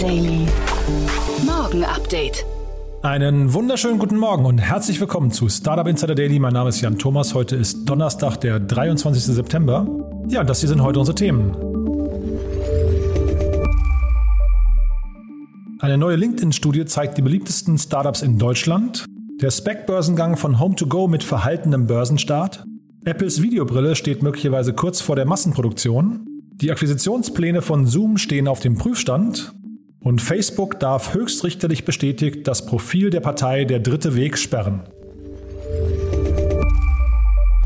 Daily. Morgen Update. Einen wunderschönen guten Morgen und herzlich willkommen zu Startup Insider Daily. Mein Name ist Jan Thomas. Heute ist Donnerstag, der 23. September. Ja, das hier sind heute unsere Themen. Eine neue LinkedIn-Studie zeigt die beliebtesten Startups in Deutschland. Der Spec-Börsengang von Home2Go mit verhaltenem Börsenstart. Apples Videobrille steht möglicherweise kurz vor der Massenproduktion. Die Akquisitionspläne von Zoom stehen auf dem Prüfstand. Und Facebook darf höchstrichterlich bestätigt das Profil der Partei Der Dritte Weg sperren.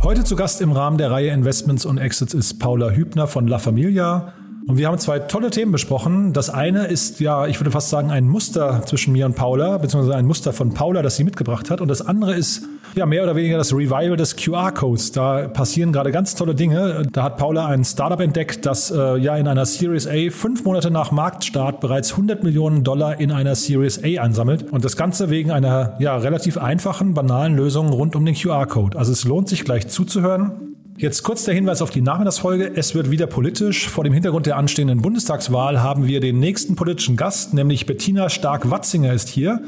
Heute zu Gast im Rahmen der Reihe Investments und Exits ist Paula Hübner von La Familia. Und wir haben zwei tolle Themen besprochen. Das eine ist ja, ich würde fast sagen, ein Muster zwischen mir und Paula, beziehungsweise ein Muster von Paula, das sie mitgebracht hat. Und das andere ist ja mehr oder weniger das Revival des QR-Codes. Da passieren gerade ganz tolle Dinge. Da hat Paula ein Startup entdeckt, das äh, ja in einer Series A fünf Monate nach Marktstart bereits 100 Millionen Dollar in einer Series A ansammelt. Und das Ganze wegen einer ja relativ einfachen, banalen Lösung rund um den QR-Code. Also es lohnt sich gleich zuzuhören. Jetzt kurz der Hinweis auf die Nachmittagsfolge. Es wird wieder politisch. Vor dem Hintergrund der anstehenden Bundestagswahl haben wir den nächsten politischen Gast, nämlich Bettina Stark-Watzinger ist hier.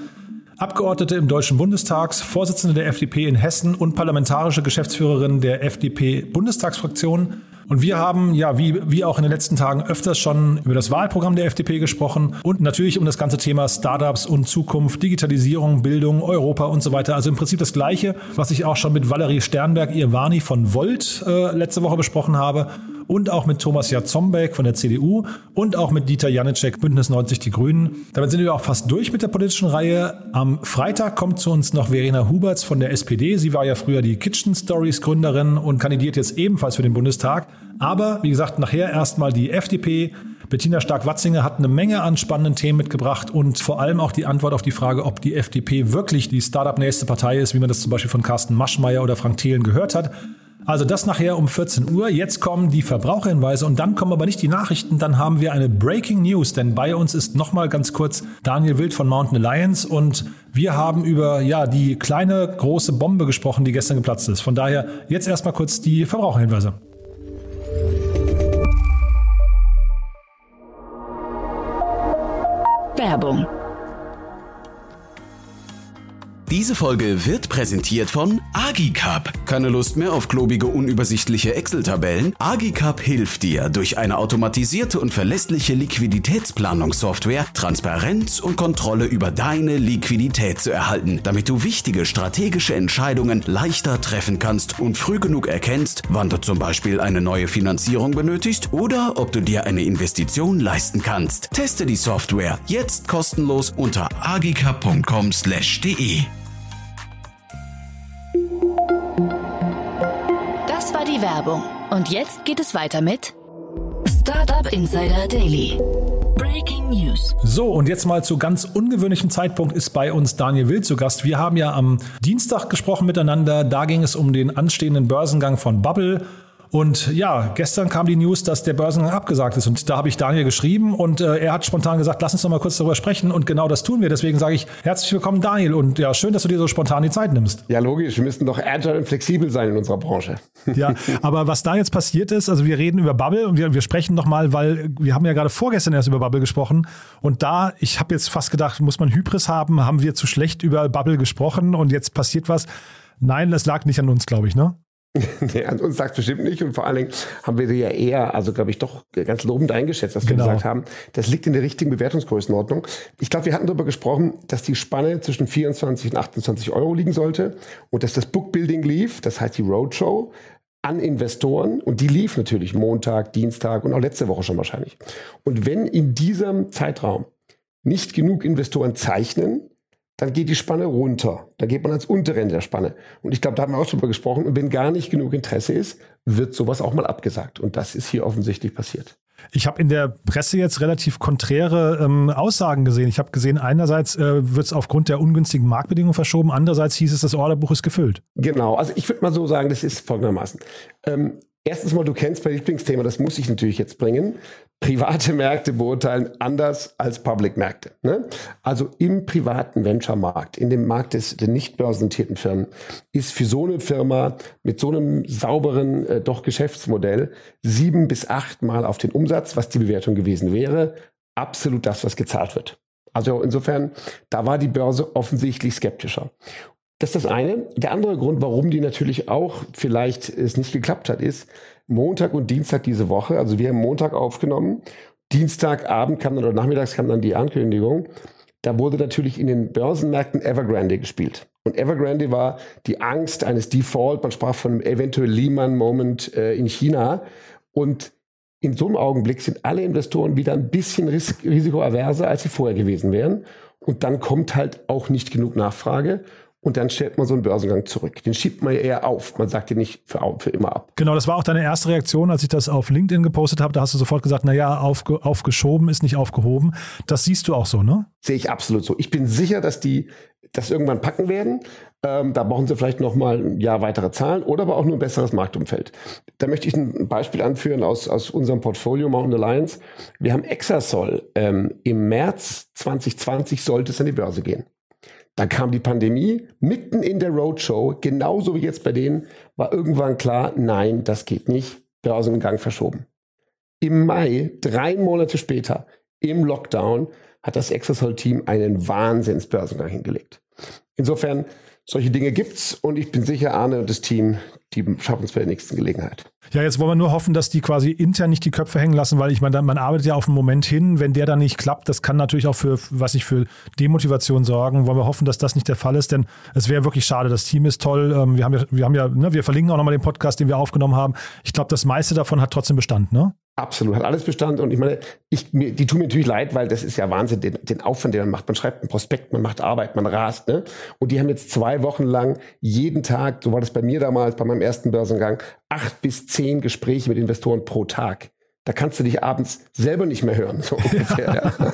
Abgeordnete im Deutschen Bundestag, Vorsitzende der FDP in Hessen und parlamentarische Geschäftsführerin der FDP-Bundestagsfraktion. Und wir haben, ja, wie, wie auch in den letzten Tagen öfters schon über das Wahlprogramm der FDP gesprochen und natürlich um das ganze Thema Startups und Zukunft, Digitalisierung, Bildung, Europa und so weiter. Also im Prinzip das Gleiche, was ich auch schon mit Valerie Sternberg, Irvani von Volt äh, letzte Woche besprochen habe und auch mit Thomas Jatzombeck von der CDU und auch mit Dieter Janicek, Bündnis 90 Die Grünen. Damit sind wir auch fast durch mit der politischen Reihe. Am Freitag kommt zu uns noch Verena Huberts von der SPD. Sie war ja früher die Kitchen Stories Gründerin und kandidiert jetzt ebenfalls für den Bundestag. Aber wie gesagt, nachher erstmal die FDP. Bettina Stark-Watzinger hat eine Menge an spannenden Themen mitgebracht und vor allem auch die Antwort auf die Frage, ob die FDP wirklich die Startup-nächste Partei ist, wie man das zum Beispiel von Carsten Maschmeyer oder Frank Thelen gehört hat. Also das nachher um 14 Uhr. Jetzt kommen die Verbraucherhinweise und dann kommen aber nicht die Nachrichten. Dann haben wir eine Breaking News, denn bei uns ist nochmal ganz kurz Daniel Wild von Mountain Alliance und wir haben über ja die kleine große Bombe gesprochen, die gestern geplatzt ist. Von daher jetzt erstmal kurz die Verbraucherhinweise. Werbung Diese Folge wird präsentiert von Agicap. Keine Lust mehr auf klobige, unübersichtliche Excel-Tabellen? Agicap hilft dir, durch eine automatisierte und verlässliche Liquiditätsplanungssoftware Transparenz und Kontrolle über deine Liquidität zu erhalten, damit du wichtige strategische Entscheidungen leichter treffen kannst und früh genug erkennst, wann du zum Beispiel eine neue Finanzierung benötigst oder ob du dir eine Investition leisten kannst. Teste die Software jetzt kostenlos unter agicap.com/de. die Werbung. Und jetzt geht es weiter mit Startup Insider Daily. Breaking News. So, und jetzt mal zu ganz ungewöhnlichem Zeitpunkt ist bei uns Daniel Wild zu Gast. Wir haben ja am Dienstag gesprochen miteinander. Da ging es um den anstehenden Börsengang von Bubble. Und ja, gestern kam die News, dass der Börsengang abgesagt ist. Und da habe ich Daniel geschrieben und äh, er hat spontan gesagt, lass uns noch mal kurz darüber sprechen. Und genau das tun wir. Deswegen sage ich herzlich willkommen, Daniel. Und ja, schön, dass du dir so spontan die Zeit nimmst. Ja, logisch. Wir müssen doch agile und flexibel sein in unserer Branche. Ja, aber was da jetzt passiert ist, also wir reden über Bubble und wir, wir sprechen nochmal, weil wir haben ja gerade vorgestern erst über Bubble gesprochen. Und da, ich habe jetzt fast gedacht, muss man Hybris haben? Haben wir zu schlecht über Bubble gesprochen und jetzt passiert was? Nein, das lag nicht an uns, glaube ich, ne? nee, an uns sagt bestimmt nicht. Und vor allen Dingen haben wir sie ja eher, also glaube ich, doch ganz lobend eingeschätzt, was wir Genau. gesagt haben. Das liegt in der richtigen Bewertungsgrößenordnung. Ich glaube, wir hatten darüber gesprochen, dass die Spanne zwischen 24 und 28 Euro liegen sollte und dass das Bookbuilding lief, das heißt die Roadshow, an Investoren und die lief natürlich Montag, Dienstag und auch letzte Woche schon wahrscheinlich. Und wenn in diesem Zeitraum nicht genug Investoren zeichnen, dann geht die Spanne runter. Dann geht man ans untere Ende der Spanne. Und ich glaube, da haben wir auch drüber gesprochen. Und wenn gar nicht genug Interesse ist, wird sowas auch mal abgesagt. Und das ist hier offensichtlich passiert. Ich habe in der Presse jetzt relativ konträre ähm, Aussagen gesehen. Ich habe gesehen, einerseits äh, wird es aufgrund der ungünstigen Marktbedingungen verschoben, andererseits hieß es, das Orderbuch ist gefüllt. Genau. Also ich würde mal so sagen, das ist folgendermaßen. Ähm, erstens mal, du kennst mein Lieblingsthema, das muss ich natürlich jetzt bringen. Private Märkte beurteilen anders als Public-Märkte. Ne? Also im privaten Venture-Markt, in dem Markt des, der nicht börsennotierten Firmen, ist für so eine Firma mit so einem sauberen äh, doch Geschäftsmodell sieben bis acht Mal auf den Umsatz, was die Bewertung gewesen wäre, absolut das, was gezahlt wird. Also insofern, da war die Börse offensichtlich skeptischer. Das ist das eine. Der andere Grund, warum die natürlich auch vielleicht es nicht geklappt hat, ist Montag und Dienstag diese Woche. Also wir haben Montag aufgenommen. Dienstagabend kam dann oder nachmittags kam dann die Ankündigung. Da wurde natürlich in den Börsenmärkten Evergrande gespielt. Und Evergrande war die Angst eines Default. Man sprach von einem eventuell Lehman-Moment äh, in China. Und in so einem Augenblick sind alle Investoren wieder ein bisschen ris risikoaverser, als sie vorher gewesen wären. Und dann kommt halt auch nicht genug Nachfrage und dann stellt man so einen Börsengang zurück. Den schiebt man ja eher auf. Man sagt den nicht für, für immer ab. Genau, das war auch deine erste Reaktion, als ich das auf LinkedIn gepostet habe. Da hast du sofort gesagt, naja, aufge, aufgeschoben ist nicht aufgehoben. Das siehst du auch so, ne? Sehe ich absolut so. Ich bin sicher, dass die das irgendwann packen werden. Ähm, da brauchen sie vielleicht noch mal ein Jahr weitere Zahlen oder aber auch nur ein besseres Marktumfeld. Da möchte ich ein Beispiel anführen aus, aus unserem Portfolio Mountain Alliance. Wir haben Exasol. Ähm, Im März 2020 sollte es an die Börse gehen. Dann kam die Pandemie, mitten in der Roadshow, genauso wie jetzt bei denen, war irgendwann klar, nein, das geht nicht, Börsengang verschoben. Im Mai, drei Monate später, im Lockdown, hat das Exasol-Team einen Wahnsinnsbörsengang hingelegt. Insofern, solche Dinge gibt's und ich bin sicher, Arne und das Team, die schaffen es bei der nächsten Gelegenheit. Ja, jetzt wollen wir nur hoffen, dass die quasi intern nicht die Köpfe hängen lassen, weil ich meine, man arbeitet ja auf einen Moment hin, wenn der dann nicht klappt, das kann natürlich auch für, was ich für Demotivation sorgen. Wollen wir hoffen, dass das nicht der Fall ist, denn es wäre wirklich schade. Das Team ist toll. Ähm, wir haben ja, wir haben ja, ne, wir verlinken auch nochmal den Podcast, den wir aufgenommen haben. Ich glaube, das meiste davon hat trotzdem Bestand, ne? Absolut, hat alles Bestand. Und ich meine, ich, mir, die tun mir natürlich leid, weil das ist ja Wahnsinn, den, den Aufwand, den man macht. Man schreibt einen Prospekt, man macht Arbeit, man rast. Ne? Und die haben jetzt zwei Wochen lang jeden Tag, so war das bei mir damals, bei meinem ersten Börsengang, acht bis zehn Gespräche mit Investoren pro Tag. Da kannst du dich abends selber nicht mehr hören, so ungefähr. ja.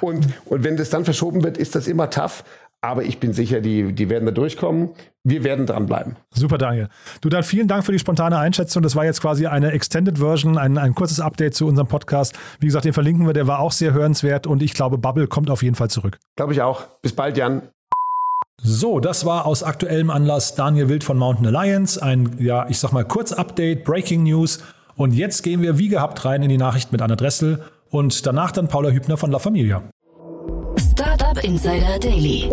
und, und wenn das dann verschoben wird, ist das immer tough. Aber ich bin sicher, die, die werden da durchkommen. Wir werden dranbleiben. Super, Daniel. Du dann vielen Dank für die spontane Einschätzung. Das war jetzt quasi eine Extended Version, ein, ein kurzes Update zu unserem Podcast. Wie gesagt, den verlinken wir, der war auch sehr hörenswert und ich glaube, Bubble kommt auf jeden Fall zurück. Glaube ich auch. Bis bald, Jan. So, das war aus aktuellem Anlass Daniel Wild von Mountain Alliance. Ein, ja, ich sag mal, kurz Update, Breaking News. Und jetzt gehen wir wie gehabt rein in die Nachricht mit Anna Dressel und danach dann Paula Hübner von La Familia. Insider Daily.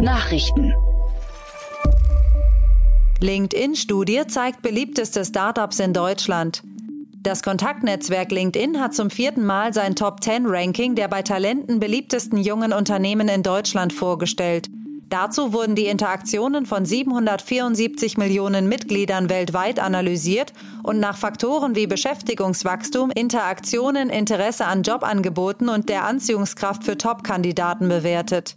Nachrichten. LinkedIn-Studie zeigt beliebteste Startups in Deutschland. Das Kontaktnetzwerk LinkedIn hat zum vierten Mal sein Top 10 Ranking der bei Talenten beliebtesten jungen Unternehmen in Deutschland vorgestellt. Dazu wurden die Interaktionen von 774 Millionen Mitgliedern weltweit analysiert und nach Faktoren wie Beschäftigungswachstum, Interaktionen, Interesse an Jobangeboten und der Anziehungskraft für Top-Kandidaten bewertet.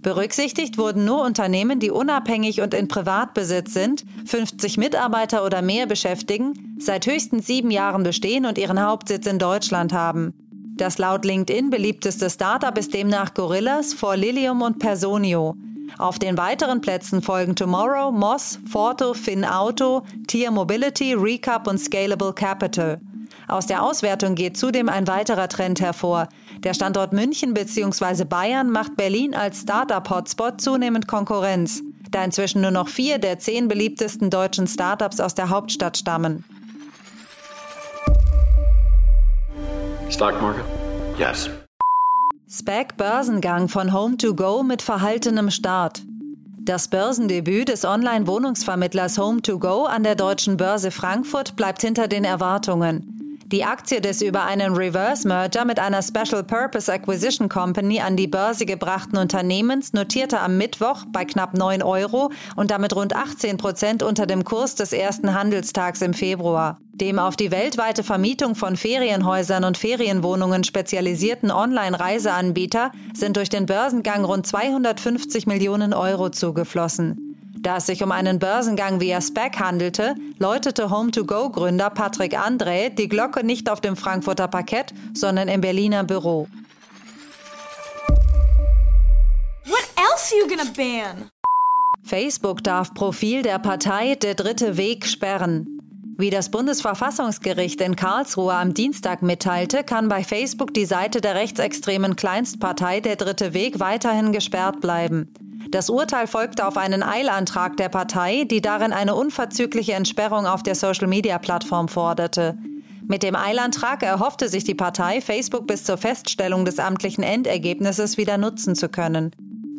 Berücksichtigt wurden nur Unternehmen, die unabhängig und in Privatbesitz sind, 50 Mitarbeiter oder mehr beschäftigen, seit höchstens sieben Jahren bestehen und ihren Hauptsitz in Deutschland haben. Das laut LinkedIn beliebteste Startup ist demnach Gorillas, Forlilium und Personio. Auf den weiteren Plätzen folgen Tomorrow, Moss, Forto, FinAuto, Tier Mobility, Recap und Scalable Capital. Aus der Auswertung geht zudem ein weiterer Trend hervor. Der Standort München bzw. Bayern macht Berlin als Startup-Hotspot zunehmend Konkurrenz, da inzwischen nur noch vier der zehn beliebtesten deutschen Startups aus der Hauptstadt stammen. Stock market? Yes. SPAC Börsengang von Home2Go mit verhaltenem Start. Das Börsendebüt des Online-Wohnungsvermittlers Home2Go an der deutschen Börse Frankfurt bleibt hinter den Erwartungen. Die Aktie des über einen Reverse Merger mit einer Special Purpose Acquisition Company an die Börse gebrachten Unternehmens notierte am Mittwoch bei knapp 9 Euro und damit rund 18 Prozent unter dem Kurs des ersten Handelstags im Februar. Dem auf die weltweite Vermietung von Ferienhäusern und Ferienwohnungen spezialisierten Online-Reiseanbieter sind durch den Börsengang rund 250 Millionen Euro zugeflossen. Da es sich um einen Börsengang via SPAC handelte, läutete Home-to-Go-Gründer Patrick André die Glocke nicht auf dem Frankfurter Parkett, sondern im Berliner Büro. What else are you gonna ban? Facebook darf Profil der Partei Der Dritte Weg sperren. Wie das Bundesverfassungsgericht in Karlsruhe am Dienstag mitteilte, kann bei Facebook die Seite der rechtsextremen Kleinstpartei Der Dritte Weg weiterhin gesperrt bleiben. Das Urteil folgte auf einen Eilantrag der Partei, die darin eine unverzügliche Entsperrung auf der Social-Media-Plattform forderte. Mit dem Eilantrag erhoffte sich die Partei, Facebook bis zur Feststellung des amtlichen Endergebnisses wieder nutzen zu können.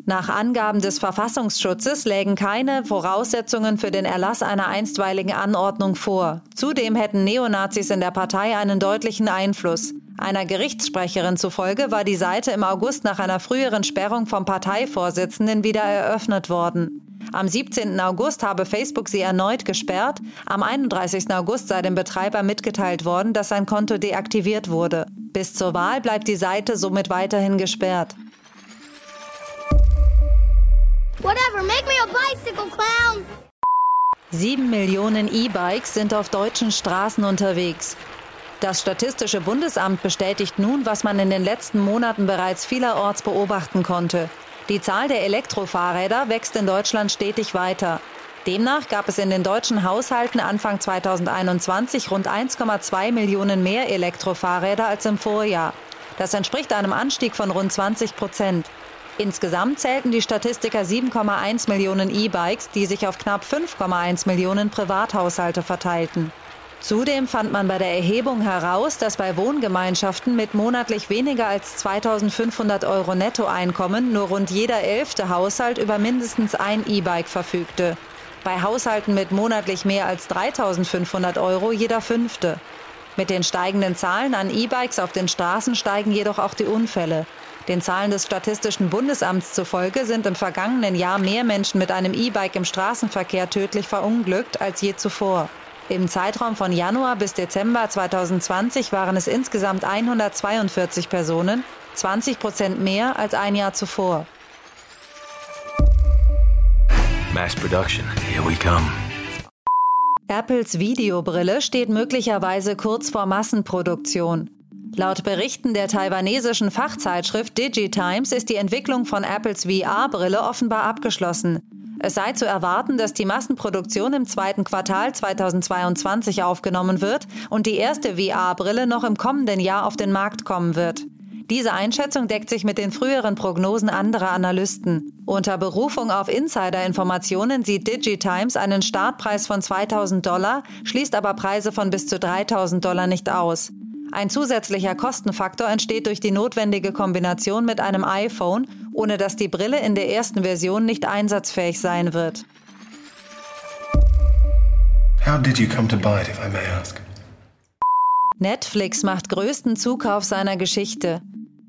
Nach Angaben des Verfassungsschutzes lägen keine Voraussetzungen für den Erlass einer einstweiligen Anordnung vor. Zudem hätten Neonazis in der Partei einen deutlichen Einfluss. Einer Gerichtssprecherin zufolge war die Seite im August nach einer früheren Sperrung vom Parteivorsitzenden wieder eröffnet worden. Am 17. August habe Facebook sie erneut gesperrt. Am 31. August sei dem Betreiber mitgeteilt worden, dass sein Konto deaktiviert wurde. Bis zur Wahl bleibt die Seite somit weiterhin gesperrt. Whatever, make me a bicycle, clown! Sieben Millionen E-Bikes sind auf deutschen Straßen unterwegs. Das Statistische Bundesamt bestätigt nun, was man in den letzten Monaten bereits vielerorts beobachten konnte. Die Zahl der Elektrofahrräder wächst in Deutschland stetig weiter. Demnach gab es in den deutschen Haushalten Anfang 2021 rund 1,2 Millionen mehr Elektrofahrräder als im Vorjahr. Das entspricht einem Anstieg von rund 20 Prozent. Insgesamt zählten die Statistiker 7,1 Millionen E-Bikes, die sich auf knapp 5,1 Millionen Privathaushalte verteilten. Zudem fand man bei der Erhebung heraus, dass bei Wohngemeinschaften mit monatlich weniger als 2500 Euro Nettoeinkommen nur rund jeder elfte Haushalt über mindestens ein E-Bike verfügte. Bei Haushalten mit monatlich mehr als 3500 Euro jeder fünfte. Mit den steigenden Zahlen an E-Bikes auf den Straßen steigen jedoch auch die Unfälle. Den Zahlen des Statistischen Bundesamts zufolge sind im vergangenen Jahr mehr Menschen mit einem E-Bike im Straßenverkehr tödlich verunglückt als je zuvor. Im Zeitraum von Januar bis Dezember 2020 waren es insgesamt 142 Personen, 20 Prozent mehr als ein Jahr zuvor. Mass production, here we come. Apples Videobrille steht möglicherweise kurz vor Massenproduktion. Laut Berichten der taiwanesischen Fachzeitschrift DigiTimes ist die Entwicklung von Apples VR-Brille offenbar abgeschlossen. Es sei zu erwarten, dass die Massenproduktion im zweiten Quartal 2022 aufgenommen wird und die erste VR-Brille noch im kommenden Jahr auf den Markt kommen wird. Diese Einschätzung deckt sich mit den früheren Prognosen anderer Analysten. Unter Berufung auf Insider-Informationen sieht DigiTimes einen Startpreis von 2000 Dollar, schließt aber Preise von bis zu 3000 Dollar nicht aus. Ein zusätzlicher Kostenfaktor entsteht durch die notwendige Kombination mit einem iPhone, ohne dass die Brille in der ersten Version nicht einsatzfähig sein wird. How did you come to buy it, if I may ask? Netflix macht größten Zukauf seiner Geschichte.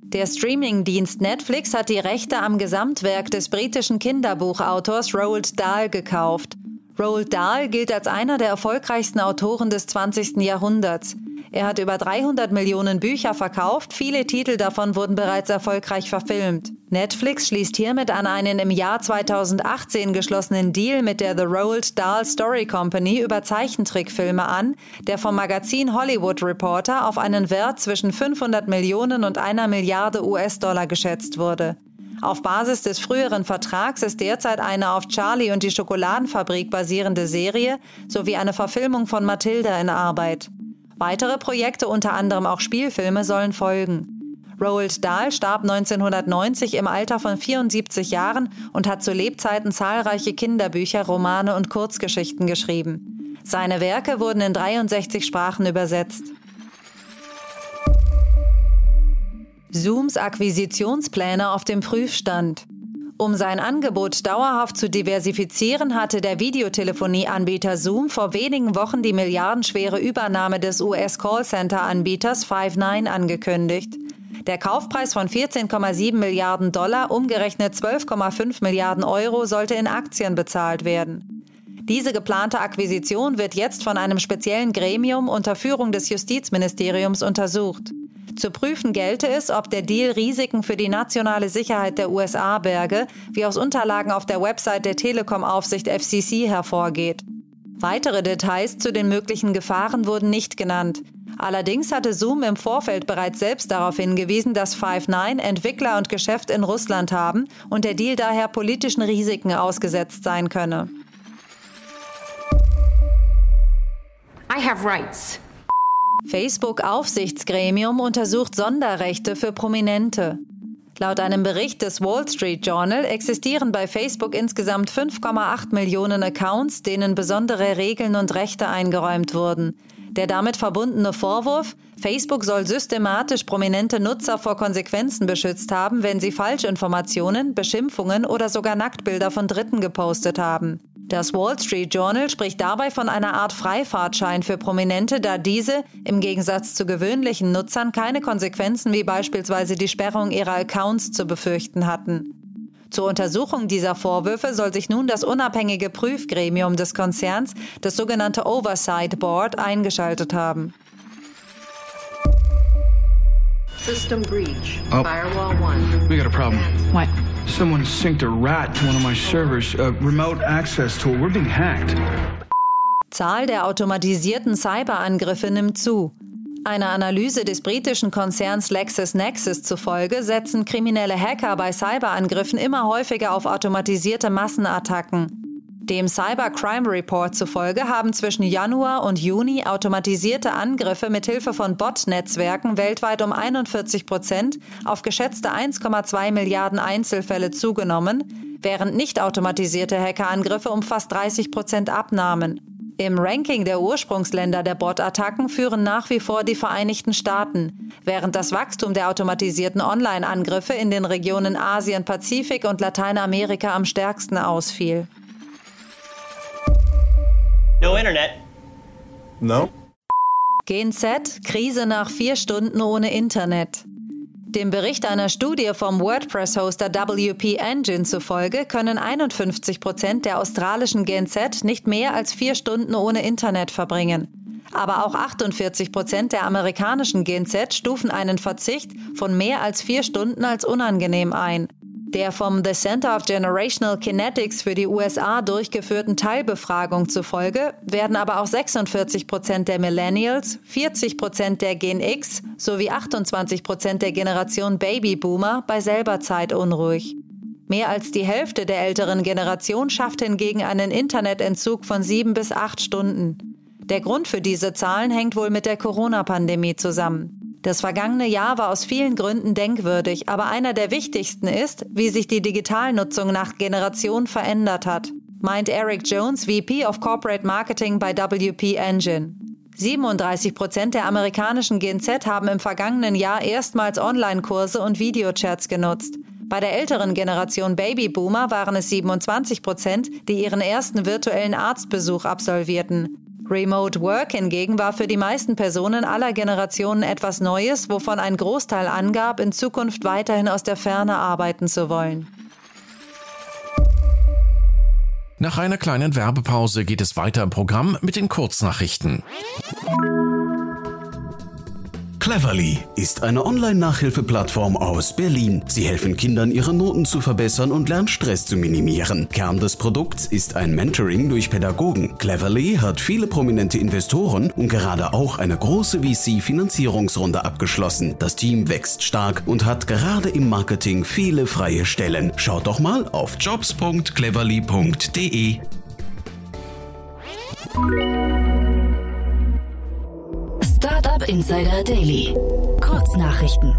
Der Streamingdienst Netflix hat die Rechte am Gesamtwerk des britischen Kinderbuchautors Roald Dahl gekauft. Roald Dahl gilt als einer der erfolgreichsten Autoren des 20. Jahrhunderts. Er hat über 300 Millionen Bücher verkauft, viele Titel davon wurden bereits erfolgreich verfilmt. Netflix schließt hiermit an einen im Jahr 2018 geschlossenen Deal mit der The Roald Dahl Story Company über Zeichentrickfilme an, der vom Magazin Hollywood Reporter auf einen Wert zwischen 500 Millionen und einer Milliarde US-Dollar geschätzt wurde. Auf Basis des früheren Vertrags ist derzeit eine auf Charlie und die Schokoladenfabrik basierende Serie sowie eine Verfilmung von Matilda in Arbeit. Weitere Projekte, unter anderem auch Spielfilme, sollen folgen. Roald Dahl starb 1990 im Alter von 74 Jahren und hat zu Lebzeiten zahlreiche Kinderbücher, Romane und Kurzgeschichten geschrieben. Seine Werke wurden in 63 Sprachen übersetzt. Zooms Akquisitionspläne auf dem Prüfstand. Um sein Angebot dauerhaft zu diversifizieren, hatte der Videotelefonieanbieter Zoom vor wenigen Wochen die milliardenschwere Übernahme des US-Callcenter-Anbieters Five9 angekündigt. Der Kaufpreis von 14,7 Milliarden Dollar, umgerechnet 12,5 Milliarden Euro, sollte in Aktien bezahlt werden. Diese geplante Akquisition wird jetzt von einem speziellen Gremium unter Führung des Justizministeriums untersucht. Zu prüfen gelte es, ob der Deal Risiken für die nationale Sicherheit der USA berge, wie aus Unterlagen auf der Website der Telekom-Aufsicht FCC hervorgeht. Weitere Details zu den möglichen Gefahren wurden nicht genannt. Allerdings hatte Zoom im Vorfeld bereits selbst darauf hingewiesen, dass Five9 Entwickler und Geschäft in Russland haben und der Deal daher politischen Risiken ausgesetzt sein könne. I have rights. Facebook-Aufsichtsgremium untersucht Sonderrechte für Prominente. Laut einem Bericht des Wall Street Journal existieren bei Facebook insgesamt 5,8 Millionen Accounts, denen besondere Regeln und Rechte eingeräumt wurden. Der damit verbundene Vorwurf, Facebook soll systematisch prominente Nutzer vor Konsequenzen beschützt haben, wenn sie Falschinformationen, Beschimpfungen oder sogar Nacktbilder von Dritten gepostet haben. Das Wall Street Journal spricht dabei von einer Art Freifahrtschein für Prominente, da diese im Gegensatz zu gewöhnlichen Nutzern keine Konsequenzen wie beispielsweise die Sperrung ihrer Accounts zu befürchten hatten. Zur Untersuchung dieser Vorwürfe soll sich nun das unabhängige Prüfgremium des Konzerns, das sogenannte Oversight Board, eingeschaltet haben. System breach. Oh. Firewall 1. We got a problem. What? Someone synced a rat to one of my servers. A remote access tool. We're being hacked. Zahl der automatisierten Cyberangriffe nimmt zu. Einer Analyse des britischen Konzerns LexisNexis zufolge setzen kriminelle Hacker bei Cyberangriffen immer häufiger auf automatisierte Massenattacken. Dem Cybercrime Report zufolge haben zwischen Januar und Juni automatisierte Angriffe mit Hilfe von Bot-Netzwerken weltweit um 41 Prozent auf geschätzte 1,2 Milliarden Einzelfälle zugenommen, während nicht automatisierte Hackerangriffe um fast 30 Prozent abnahmen. Im Ranking der Ursprungsländer der Bot-Attacken führen nach wie vor die Vereinigten Staaten, während das Wachstum der automatisierten Online-Angriffe in den Regionen Asien, Pazifik und Lateinamerika am stärksten ausfiel. No Internet. No. Gen Z, Krise nach vier Stunden ohne Internet. Dem Bericht einer Studie vom WordPress-Hoster WP Engine zufolge können 51 Prozent der australischen Gen Z nicht mehr als vier Stunden ohne Internet verbringen. Aber auch 48 Prozent der amerikanischen Gen Z stufen einen Verzicht von mehr als vier Stunden als unangenehm ein. Der vom The Center of Generational Kinetics für die USA durchgeführten Teilbefragung zufolge werden aber auch 46 Prozent der Millennials, 40 Prozent der Gen X sowie 28 Prozent der Generation Babyboomer bei selber Zeit unruhig. Mehr als die Hälfte der älteren Generation schafft hingegen einen Internetentzug von sieben bis acht Stunden. Der Grund für diese Zahlen hängt wohl mit der Corona-Pandemie zusammen. Das vergangene Jahr war aus vielen Gründen denkwürdig, aber einer der wichtigsten ist, wie sich die Digitalnutzung nach Generation verändert hat, meint Eric Jones, VP of Corporate Marketing bei WP Engine. 37 Prozent der amerikanischen Gen Z haben im vergangenen Jahr erstmals Online-Kurse und Videochats genutzt. Bei der älteren Generation Babyboomer waren es 27 Prozent, die ihren ersten virtuellen Arztbesuch absolvierten. Remote Work hingegen war für die meisten Personen aller Generationen etwas Neues, wovon ein Großteil angab, in Zukunft weiterhin aus der Ferne arbeiten zu wollen. Nach einer kleinen Werbepause geht es weiter im Programm mit den Kurznachrichten. Cleverly ist eine Online-Nachhilfeplattform aus Berlin. Sie helfen Kindern, ihre Noten zu verbessern und Lernstress zu minimieren. Kern des Produkts ist ein Mentoring durch Pädagogen. Cleverly hat viele prominente Investoren und gerade auch eine große VC-Finanzierungsrunde abgeschlossen. Das Team wächst stark und hat gerade im Marketing viele freie Stellen. Schaut doch mal auf jobs.cleverly.de. Startup Insider Daily. Kurznachrichten.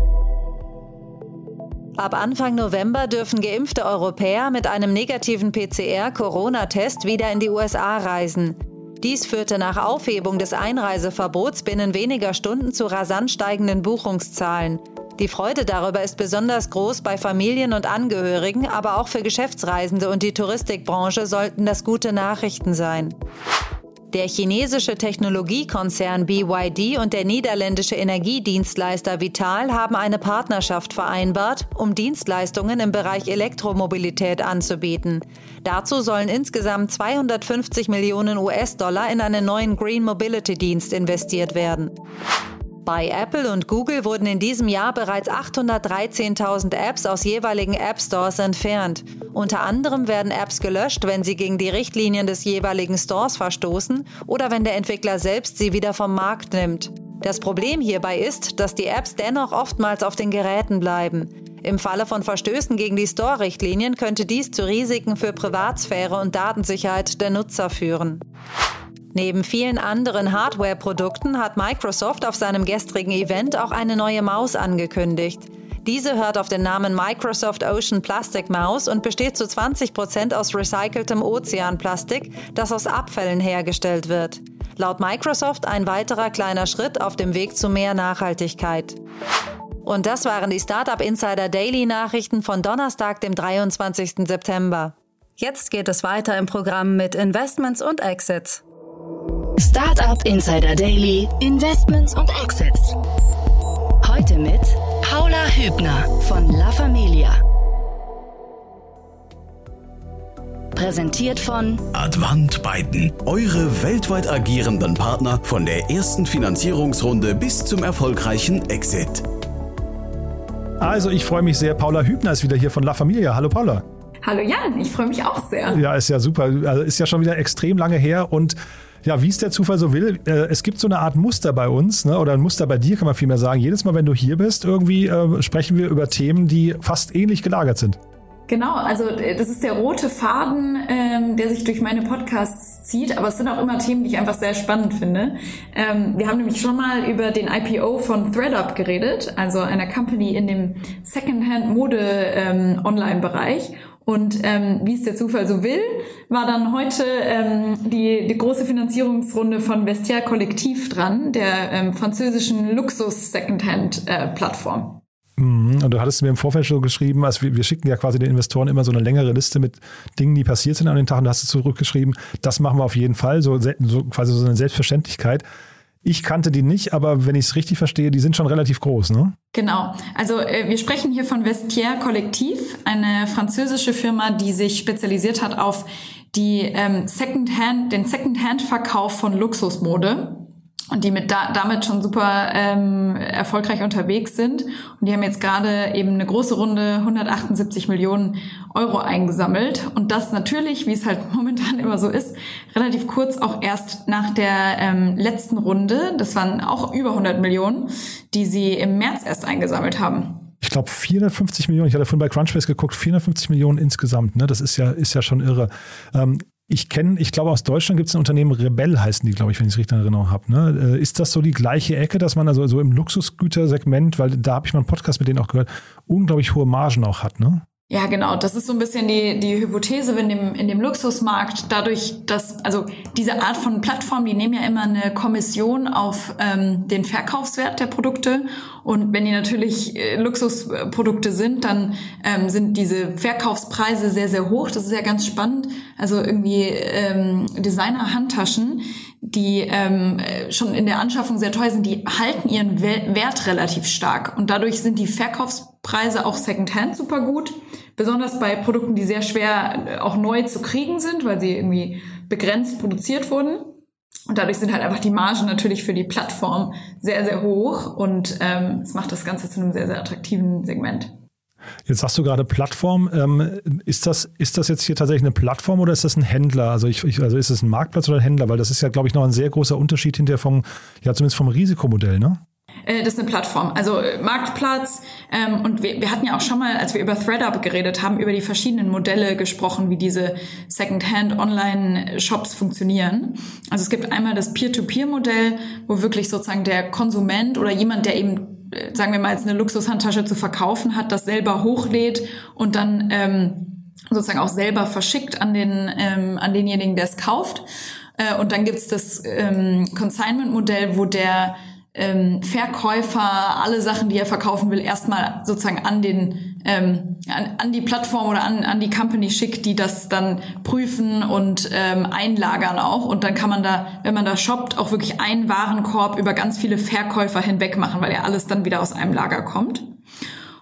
Ab Anfang November dürfen geimpfte Europäer mit einem negativen PCR-Corona-Test wieder in die USA reisen. Dies führte nach Aufhebung des Einreiseverbots binnen weniger Stunden zu rasant steigenden Buchungszahlen. Die Freude darüber ist besonders groß bei Familien und Angehörigen, aber auch für Geschäftsreisende und die Touristikbranche sollten das gute Nachrichten sein. Der chinesische Technologiekonzern BYD und der niederländische Energiedienstleister Vital haben eine Partnerschaft vereinbart, um Dienstleistungen im Bereich Elektromobilität anzubieten. Dazu sollen insgesamt 250 Millionen US-Dollar in einen neuen Green Mobility Dienst investiert werden. Bei Apple und Google wurden in diesem Jahr bereits 813.000 Apps aus jeweiligen App Stores entfernt. Unter anderem werden Apps gelöscht, wenn sie gegen die Richtlinien des jeweiligen Stores verstoßen oder wenn der Entwickler selbst sie wieder vom Markt nimmt. Das Problem hierbei ist, dass die Apps dennoch oftmals auf den Geräten bleiben. Im Falle von Verstößen gegen die Store-Richtlinien könnte dies zu Risiken für Privatsphäre und Datensicherheit der Nutzer führen. Neben vielen anderen Hardware-Produkten hat Microsoft auf seinem gestrigen Event auch eine neue Maus angekündigt. Diese hört auf den Namen Microsoft Ocean Plastic Maus und besteht zu 20 Prozent aus recyceltem Ozeanplastik, das aus Abfällen hergestellt wird. Laut Microsoft ein weiterer kleiner Schritt auf dem Weg zu mehr Nachhaltigkeit. Und das waren die Startup Insider Daily Nachrichten von Donnerstag, dem 23. September. Jetzt geht es weiter im Programm mit Investments und Exits. Startup Insider Daily, Investments und Exits. Heute mit Paula Hübner von La Familia. Präsentiert von Advant Byten, eure weltweit agierenden Partner von der ersten Finanzierungsrunde bis zum erfolgreichen Exit. Also ich freue mich sehr. Paula Hübner ist wieder hier von La Familia. Hallo Paula. Hallo Jan, ich freue mich auch sehr. Ja, ist ja super. Also ist ja schon wieder extrem lange her und ja, wie es der Zufall so will, äh, es gibt so eine Art Muster bei uns, ne, oder ein Muster bei dir, kann man vielmehr sagen. Jedes Mal, wenn du hier bist, irgendwie äh, sprechen wir über Themen, die fast ähnlich gelagert sind. Genau, also äh, das ist der rote Faden, ähm, der sich durch meine Podcasts zieht, aber es sind auch immer Themen, die ich einfach sehr spannend finde. Ähm, wir haben nämlich schon mal über den IPO von ThreadUp geredet, also einer Company in dem Secondhand-Mode-Online-Bereich. Ähm, und ähm, wie es der Zufall so will, war dann heute ähm, die, die große Finanzierungsrunde von Vestiaire Kollektiv dran, der ähm, französischen Luxus-Secondhand-Plattform. Äh, Mhm. Und du hattest mir im Vorfeld schon geschrieben, also wir, wir, schicken ja quasi den Investoren immer so eine längere Liste mit Dingen, die passiert sind an den Tagen. Da hast du zurückgeschrieben, das machen wir auf jeden Fall, so, so quasi so eine Selbstverständlichkeit. Ich kannte die nicht, aber wenn ich es richtig verstehe, die sind schon relativ groß, ne? Genau. Also äh, wir sprechen hier von Vestiaire Kollektiv, eine französische Firma, die sich spezialisiert hat auf die ähm, Secondhand, den Secondhand-Verkauf von Luxusmode und die mit da, damit schon super ähm, erfolgreich unterwegs sind. Und die haben jetzt gerade eben eine große Runde 178 Millionen Euro eingesammelt. Und das natürlich, wie es halt momentan immer so ist, relativ kurz auch erst nach der ähm, letzten Runde. Das waren auch über 100 Millionen, die sie im März erst eingesammelt haben ich glaube 450 Millionen, ich hatte vorhin bei Crunchbase geguckt, 450 Millionen insgesamt, ne? Das ist ja, ist ja schon irre. Ähm, ich kenne, ich glaube, aus Deutschland gibt es ein Unternehmen, Rebell heißen die, glaube ich, wenn ich es richtig in Erinnerung habe. Ne? Äh, ist das so die gleiche Ecke, dass man also so im Luxusgütersegment, weil da habe ich mal einen Podcast mit denen auch gehört, unglaublich hohe Margen auch hat, ne? Ja, genau. Das ist so ein bisschen die, die Hypothese in dem, in dem Luxusmarkt. Dadurch, dass, also diese Art von Plattform, die nehmen ja immer eine Kommission auf ähm, den Verkaufswert der Produkte. Und wenn die natürlich äh, Luxusprodukte sind, dann ähm, sind diese Verkaufspreise sehr, sehr hoch. Das ist ja ganz spannend. Also irgendwie ähm, Designer-Handtaschen, die ähm, schon in der Anschaffung sehr teuer sind, die halten ihren Wert relativ stark. Und dadurch sind die Verkaufspreise auch Secondhand super gut. Besonders bei Produkten, die sehr schwer äh, auch neu zu kriegen sind, weil sie irgendwie begrenzt produziert wurden. Und dadurch sind halt einfach die Margen natürlich für die Plattform sehr, sehr hoch und ähm, es macht das Ganze zu einem sehr, sehr attraktiven Segment. Jetzt sagst du gerade Plattform. Ähm, ist, das, ist das jetzt hier tatsächlich eine Plattform oder ist das ein Händler? Also, ich, ich, also ist es ein Marktplatz oder ein Händler? Weil das ist ja, glaube ich, noch ein sehr großer Unterschied hinterher vom, ja, zumindest vom Risikomodell, ne? Äh, das ist eine Plattform, also äh, Marktplatz. Ähm, und wir, wir hatten ja auch schon mal, als wir über ThreadUp geredet haben, über die verschiedenen Modelle gesprochen, wie diese Second-Hand-Online-Shops funktionieren. Also es gibt einmal das Peer-to-Peer-Modell, wo wirklich sozusagen der Konsument oder jemand, der eben, sagen wir mal, jetzt eine Luxushandtasche zu verkaufen hat, das selber hochlädt und dann ähm, sozusagen auch selber verschickt an, den, ähm, an denjenigen, der es kauft. Äh, und dann gibt's das ähm, Consignment-Modell, wo der ähm, Verkäufer alle Sachen, die er verkaufen will, erstmal sozusagen an den ähm, an, an die Plattform oder an, an die Company schickt, die das dann prüfen und ähm, einlagern auch. Und dann kann man da, wenn man da shoppt, auch wirklich einen Warenkorb über ganz viele Verkäufer hinweg machen, weil ja alles dann wieder aus einem Lager kommt.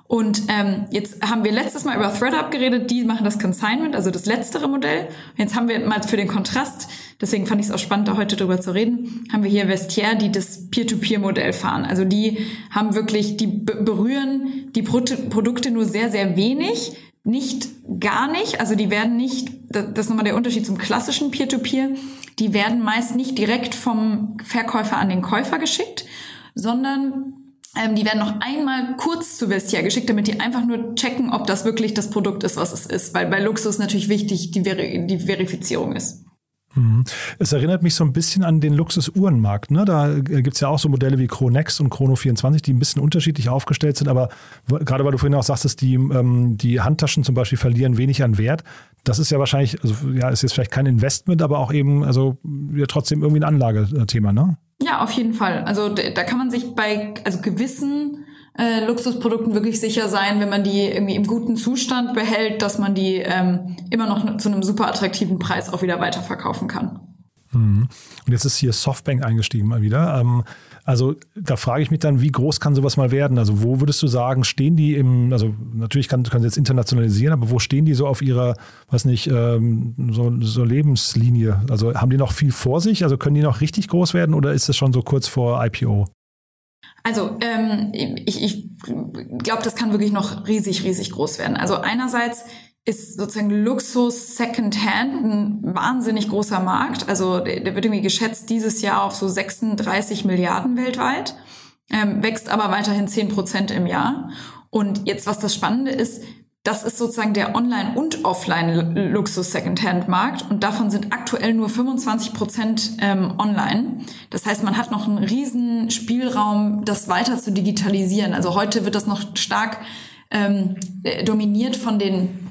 Und ähm, jetzt haben wir letztes Mal über ThreadUp geredet, die machen das Consignment, also das letztere Modell. Jetzt haben wir mal für den Kontrast, deswegen fand ich es auch spannend, da heute drüber zu reden, haben wir hier Vestiaire, die das Peer-to-Peer-Modell fahren. Also die haben wirklich, die berühren die Pro Produkte nur sehr, sehr wenig, nicht gar nicht. Also die werden nicht, das ist nochmal der Unterschied zum klassischen Peer-to-Peer, -Peer, die werden meist nicht direkt vom Verkäufer an den Käufer geschickt, sondern ähm, die werden noch einmal kurz zu Vestia geschickt, damit die einfach nur checken, ob das wirklich das Produkt ist, was es ist. Weil bei Luxus natürlich wichtig die, Veri die Verifizierung ist. Mhm. Es erinnert mich so ein bisschen an den Luxusuhrenmarkt. Ne? Da gibt es ja auch so Modelle wie Chronext und Chrono 24, die ein bisschen unterschiedlich aufgestellt sind. Aber gerade weil du vorhin auch sagtest, die, ähm, die Handtaschen zum Beispiel verlieren wenig an Wert. Das ist ja wahrscheinlich, also ja, ist jetzt vielleicht kein Investment, aber auch eben, also ja, trotzdem irgendwie ein Anlagethema, ne? Ja, auf jeden Fall. Also da kann man sich bei also gewissen äh, Luxusprodukten wirklich sicher sein, wenn man die irgendwie im guten Zustand behält, dass man die ähm, immer noch zu einem super attraktiven Preis auch wieder weiterverkaufen kann. Mhm. Und jetzt ist hier Softbank eingestiegen mal wieder. Ähm, also da frage ich mich dann, wie groß kann sowas mal werden? Also wo würdest du sagen, stehen die im, also natürlich kann, können sie jetzt internationalisieren, aber wo stehen die so auf ihrer, weiß nicht, ähm, so, so Lebenslinie? Also haben die noch viel vor sich? Also können die noch richtig groß werden oder ist das schon so kurz vor IPO? Also ähm, ich, ich glaube, das kann wirklich noch riesig, riesig groß werden. Also einerseits ist sozusagen Luxus Secondhand ein wahnsinnig großer Markt. Also der, wird irgendwie geschätzt dieses Jahr auf so 36 Milliarden weltweit, ähm, wächst aber weiterhin 10 Prozent im Jahr. Und jetzt, was das Spannende ist, das ist sozusagen der Online- und Offline-Luxus-Secondhand-Markt und davon sind aktuell nur 25 Prozent ähm, online. Das heißt, man hat noch einen riesen Spielraum, das weiter zu digitalisieren. Also heute wird das noch stark ähm, dominiert von den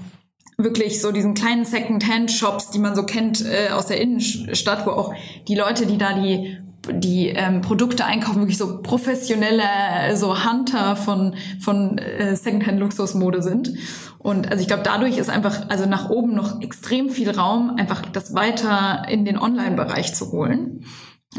wirklich so diesen kleinen Second-Hand-Shops, die man so kennt äh, aus der Innenstadt, wo auch die Leute, die da die die ähm, Produkte einkaufen, wirklich so professionelle, so Hunter von, von äh, Secondhand-Luxusmode sind. Und also ich glaube, dadurch ist einfach, also nach oben noch extrem viel Raum, einfach das weiter in den Online-Bereich zu holen.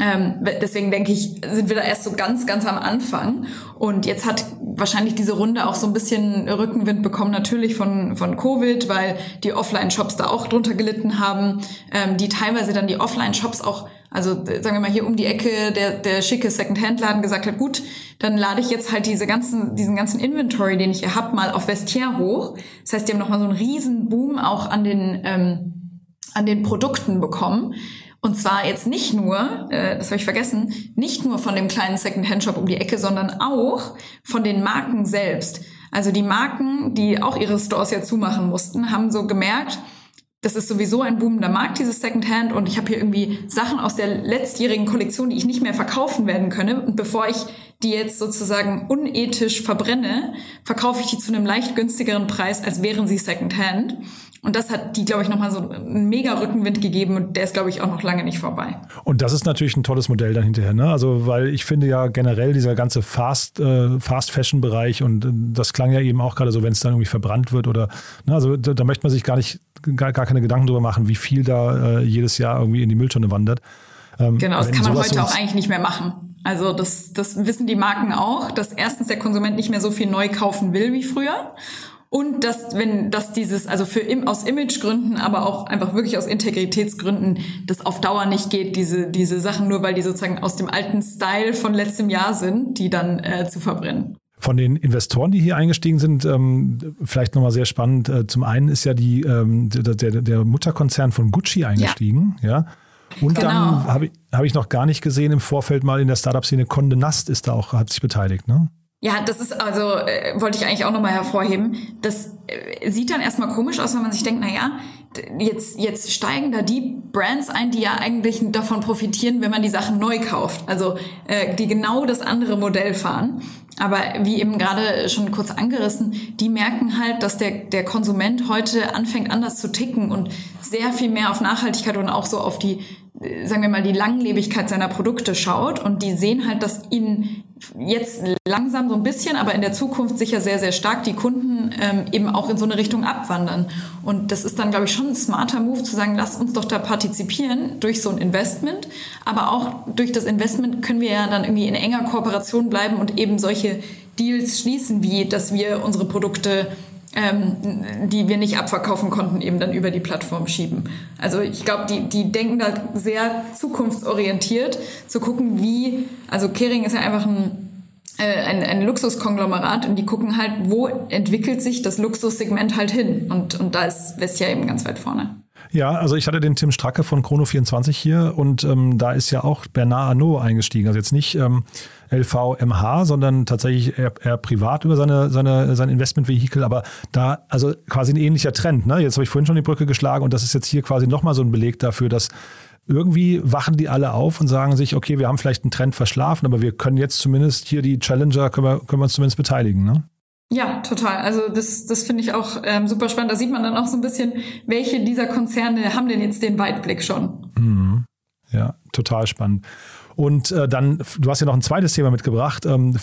Ähm, deswegen denke ich, sind wir da erst so ganz, ganz am Anfang. Und jetzt hat wahrscheinlich diese Runde auch so ein bisschen Rückenwind bekommen, natürlich von, von Covid, weil die Offline-Shops da auch drunter gelitten haben, ähm, die teilweise dann die Offline-Shops auch also sagen wir mal hier um die Ecke der, der schicke Second-Hand-Laden gesagt hat, gut, dann lade ich jetzt halt diese ganzen, diesen ganzen Inventory, den ich hier hab, mal auf Vestiaire hoch. Das heißt, die haben nochmal so einen riesen Boom auch an den, ähm, an den Produkten bekommen. Und zwar jetzt nicht nur, äh, das habe ich vergessen, nicht nur von dem kleinen Second-Hand-Shop um die Ecke, sondern auch von den Marken selbst. Also die Marken, die auch ihre Stores ja zumachen mussten, haben so gemerkt, das ist sowieso ein boomender Markt, dieses Secondhand. Und ich habe hier irgendwie Sachen aus der letztjährigen Kollektion, die ich nicht mehr verkaufen werden könne. Und bevor ich die jetzt sozusagen unethisch verbrenne, verkaufe ich die zu einem leicht günstigeren Preis, als wären sie Secondhand. Und das hat die, glaube ich, nochmal so einen mega Rückenwind gegeben und der ist, glaube ich, auch noch lange nicht vorbei. Und das ist natürlich ein tolles Modell dann hinterher, ne? Also, weil ich finde ja generell dieser ganze Fast, äh, Fast Fashion Bereich und äh, das klang ja eben auch gerade so, wenn es dann irgendwie verbrannt wird oder, ne? also da, da, möchte man sich gar nicht, gar, gar keine Gedanken drüber machen, wie viel da äh, jedes Jahr irgendwie in die Mülltonne wandert. Ähm, genau, das kann man heute auch eigentlich nicht mehr machen. Also das, das wissen die Marken auch, dass erstens der Konsument nicht mehr so viel neu kaufen will wie früher und dass, wenn, dass dieses, also für aus Imagegründen, aber auch einfach wirklich aus Integritätsgründen, das auf Dauer nicht geht, diese, diese Sachen, nur weil die sozusagen aus dem alten Style von letztem Jahr sind, die dann äh, zu verbrennen. Von den Investoren, die hier eingestiegen sind, ähm, vielleicht nochmal sehr spannend. Äh, zum einen ist ja die, ähm, der, der, der, Mutterkonzern von Gucci eingestiegen, ja. ja. Und genau. dann habe ich, hab ich noch gar nicht gesehen im Vorfeld mal in der Startup-Szene, Conde Nast ist da auch, hat sich beteiligt, ne? Ja, das ist also, äh, wollte ich eigentlich auch nochmal hervorheben. Das äh, sieht dann erstmal komisch aus, wenn man sich denkt, na ja, jetzt, jetzt steigen da die Brands ein, die ja eigentlich davon profitieren, wenn man die Sachen neu kauft. Also äh, die genau das andere Modell fahren. Aber wie eben gerade schon kurz angerissen, die merken halt, dass der, der Konsument heute anfängt anders zu ticken und sehr viel mehr auf Nachhaltigkeit und auch so auf die, sagen wir mal, die Langlebigkeit seiner Produkte schaut. Und die sehen halt, dass ihnen jetzt langsam so ein bisschen, aber in der Zukunft sicher sehr, sehr stark die Kunden ähm, eben auch in so eine Richtung abwandern. Und das ist dann, glaube ich, schon ein smarter Move zu sagen, lass uns doch da partizipieren durch so ein Investment. Aber auch durch das Investment können wir ja dann irgendwie in enger Kooperation bleiben und eben solche Deals schließen, wie dass wir unsere Produkte ähm, die wir nicht abverkaufen konnten, eben dann über die Plattform schieben. Also ich glaube, die, die denken da sehr zukunftsorientiert, zu gucken, wie, also Kering ist ja einfach ein, äh, ein, ein Luxuskonglomerat und die gucken halt, wo entwickelt sich das Luxussegment halt hin. Und, und da ist Vestia eben ganz weit vorne. Ja, also ich hatte den Tim Stracke von Chrono24 hier und ähm, da ist ja auch Bernard Arnault eingestiegen. Also jetzt nicht ähm, LVMH, sondern tatsächlich eher, eher privat über seine, seine, sein Investmentvehikel, aber da, also quasi ein ähnlicher Trend. Ne? Jetzt habe ich vorhin schon die Brücke geschlagen und das ist jetzt hier quasi nochmal so ein Beleg dafür, dass irgendwie wachen die alle auf und sagen sich, okay, wir haben vielleicht einen Trend verschlafen, aber wir können jetzt zumindest hier die Challenger, können wir, können wir uns zumindest beteiligen. Ne? Ja, total. Also das, das finde ich auch ähm, super spannend. Da sieht man dann auch so ein bisschen, welche dieser Konzerne haben denn jetzt den Weitblick schon. Mhm. Ja, total spannend. Und äh, dann, du hast ja noch ein zweites Thema mitgebracht. Ähm,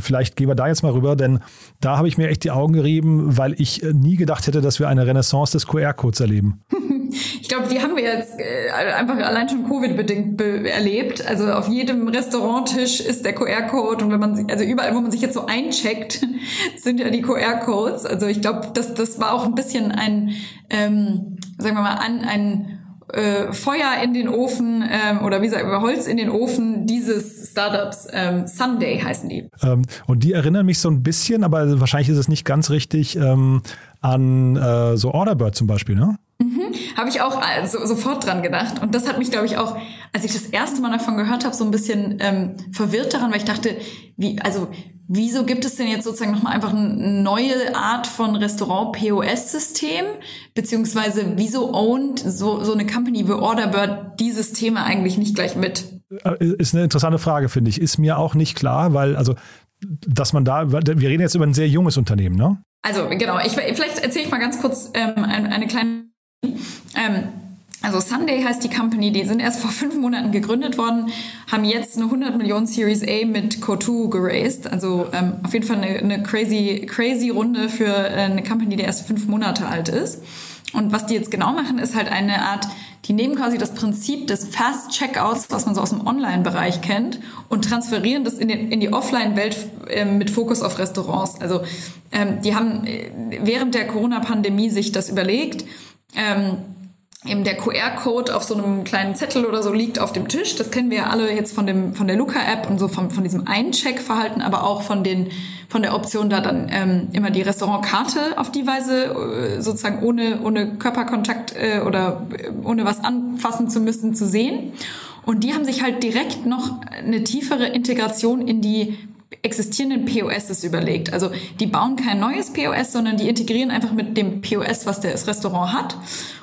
vielleicht gehen wir da jetzt mal rüber, denn da habe ich mir echt die Augen gerieben, weil ich äh, nie gedacht hätte, dass wir eine Renaissance des QR-Codes erleben. ich glaube, die haben wir jetzt äh, einfach allein schon Covid-bedingt erlebt. Also auf jedem Restauranttisch ist der QR-Code und wenn man, also überall, wo man sich jetzt so eincheckt, sind ja die QR-Codes. Also ich glaube, das, das war auch ein bisschen ein, ähm, sagen wir mal, an, ein äh, Feuer in den Ofen ähm, oder wie sagen wir Holz in den Ofen dieses Startups. Ähm, Sunday heißen die. Ähm, und die erinnern mich so ein bisschen, aber wahrscheinlich ist es nicht ganz richtig ähm, an äh, so Orderbird zum Beispiel, ne? Mhm. Habe ich auch äh, so, sofort dran gedacht. Und das hat mich, glaube ich, auch, als ich das erste Mal davon gehört habe, so ein bisschen ähm, verwirrt daran, weil ich dachte, wie, also wieso gibt es denn jetzt sozusagen nochmal einfach eine neue Art von Restaurant-POS-System? Beziehungsweise wieso ownt so, so eine Company wie Orderbird dieses Thema eigentlich nicht gleich mit? Äh, ist eine interessante Frage, finde ich. Ist mir auch nicht klar, weil, also, dass man da, wir reden jetzt über ein sehr junges Unternehmen, ne? Also, genau, ich, vielleicht erzähle ich mal ganz kurz ähm, eine, eine kleine ähm, also Sunday heißt die Company, die sind erst vor fünf Monaten gegründet worden, haben jetzt eine 100 Millionen Series A mit Co2 geraced. Also ähm, auf jeden Fall eine, eine, crazy, crazy Runde für äh, eine Company, die erst fünf Monate alt ist. Und was die jetzt genau machen, ist halt eine Art, die nehmen quasi das Prinzip des Fast Checkouts, was man so aus dem Online-Bereich kennt, und transferieren das in, den, in die Offline-Welt äh, mit Fokus auf Restaurants. Also ähm, die haben äh, während der Corona-Pandemie sich das überlegt ähm, eben der QR-Code auf so einem kleinen Zettel oder so liegt auf dem Tisch. Das kennen wir ja alle jetzt von dem von der Luca-App und so von, von diesem Eincheck-Verhalten, aber auch von den von der Option da dann ähm, immer die Restaurantkarte auf die Weise äh, sozusagen ohne ohne Körperkontakt äh, oder äh, ohne was anfassen zu müssen zu sehen. Und die haben sich halt direkt noch eine tiefere Integration in die existierenden POSs überlegt. Also die bauen kein neues POS, sondern die integrieren einfach mit dem POS, was das Restaurant hat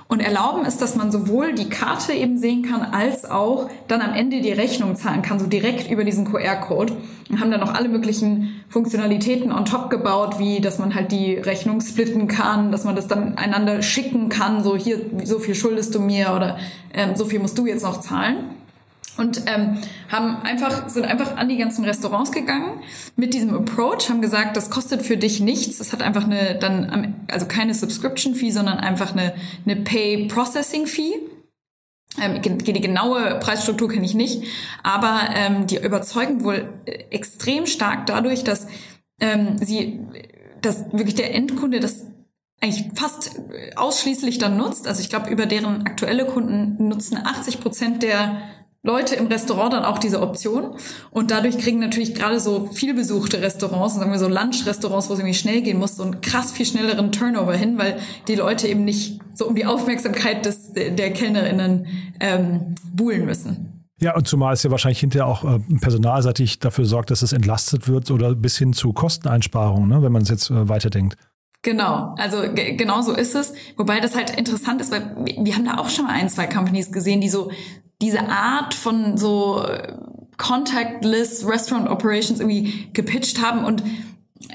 und erlauben es, dass man sowohl die Karte eben sehen kann, als auch dann am Ende die Rechnung zahlen kann, so direkt über diesen QR-Code. Und haben dann noch alle möglichen Funktionalitäten on top gebaut, wie dass man halt die Rechnung splitten kann, dass man das dann einander schicken kann, so hier, so viel schuldest du mir oder ähm, so viel musst du jetzt noch zahlen und ähm, haben einfach sind einfach an die ganzen Restaurants gegangen mit diesem Approach haben gesagt das kostet für dich nichts. Das hat einfach eine dann also keine Subscription Fee sondern einfach eine eine Pay Processing Fee. Ähm, die genaue Preisstruktur kenne ich nicht. Aber ähm, die überzeugen wohl extrem stark dadurch dass ähm, sie dass wirklich der Endkunde das eigentlich fast ausschließlich dann nutzt. Also ich glaube, über deren aktuelle Kunden nutzen 80 Prozent der Leute im Restaurant dann auch diese Option. Und dadurch kriegen natürlich gerade so vielbesuchte Restaurants, sagen wir so Lunch-Restaurants, wo es irgendwie schnell gehen muss, so einen krass viel schnelleren Turnover hin, weil die Leute eben nicht so um die Aufmerksamkeit des, der KellnerInnen ähm, buhlen müssen. Ja, und zumal es ja wahrscheinlich hinterher auch äh, personalseitig dafür sorgt, dass es entlastet wird oder bis hin zu Kosteneinsparungen, ne, wenn man es jetzt äh, weiterdenkt. Genau, also genau so ist es. Wobei das halt interessant ist, weil wir haben da auch schon mal ein, zwei Companies gesehen, die so diese Art von so äh, contactless Restaurant Operations irgendwie gepitcht haben und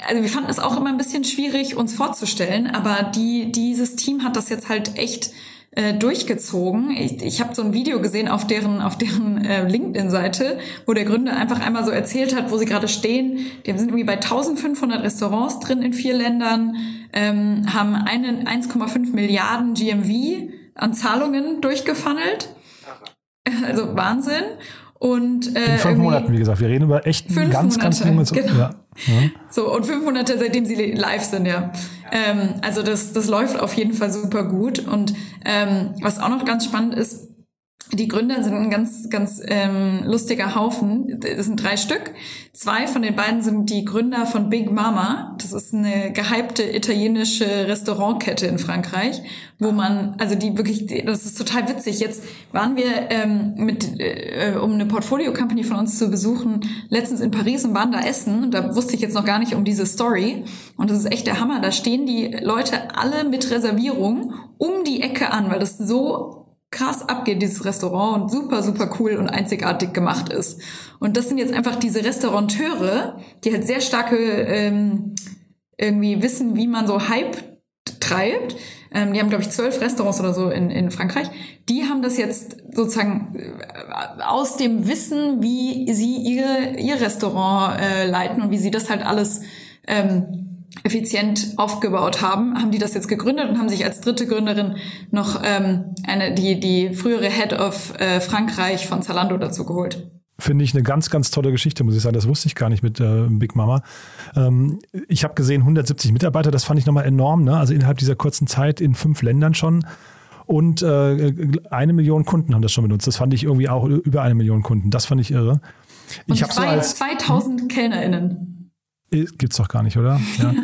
also wir fanden es auch immer ein bisschen schwierig, uns vorzustellen, aber die, dieses Team hat das jetzt halt echt äh, durchgezogen. Ich, ich habe so ein Video gesehen auf deren, auf deren äh, LinkedIn-Seite, wo der Gründer einfach einmal so erzählt hat, wo sie gerade stehen. Die sind irgendwie bei 1500 Restaurants drin in vier Ländern, ähm, haben einen 1,5 Milliarden GMV an Zahlungen durchgefunnelt Also Wahnsinn. Und, äh, In fünf Monaten, wie gesagt. Wir reden über echt ganz, Monate, ganz junge genau. Ja. Ja. So, und fünf Monate, seitdem sie live sind, ja. Ähm, also das, das läuft auf jeden Fall super gut. Und ähm, was auch noch ganz spannend ist, die Gründer sind ein ganz, ganz ähm, lustiger Haufen. Es sind drei Stück. Zwei von den beiden sind die Gründer von Big Mama. Das ist eine gehypte italienische Restaurantkette in Frankreich, wo man, also die wirklich, das ist total witzig. Jetzt waren wir ähm, mit, äh, um eine Portfolio-Company von uns zu besuchen, letztens in Paris und waren da essen. Und da wusste ich jetzt noch gar nicht um diese Story. Und das ist echt der Hammer. Da stehen die Leute alle mit Reservierung um die Ecke an, weil das so krass abgeht, dieses Restaurant und super, super cool und einzigartig gemacht ist. Und das sind jetzt einfach diese Restaurateure, die halt sehr starke ähm, irgendwie wissen, wie man so Hype treibt. Ähm, die haben, glaube ich, zwölf Restaurants oder so in, in Frankreich. Die haben das jetzt sozusagen äh, aus dem Wissen, wie sie ihre, ihr Restaurant äh, leiten und wie sie das halt alles ähm, effizient aufgebaut haben, haben die das jetzt gegründet und haben sich als dritte Gründerin noch ähm, eine, die, die frühere Head of äh, Frankreich von Zalando dazu geholt. Finde ich eine ganz, ganz tolle Geschichte, muss ich sagen. Das wusste ich gar nicht mit äh, Big Mama. Ähm, ich habe gesehen, 170 Mitarbeiter, das fand ich nochmal enorm. Ne? Also innerhalb dieser kurzen Zeit in fünf Ländern schon. Und äh, eine Million Kunden haben das schon benutzt. Das fand ich irgendwie auch über eine Million Kunden. Das fand ich irre. Ich Und zwei, so als, 2000 hm? KellnerInnen. Gibt's doch gar nicht, oder? Ja.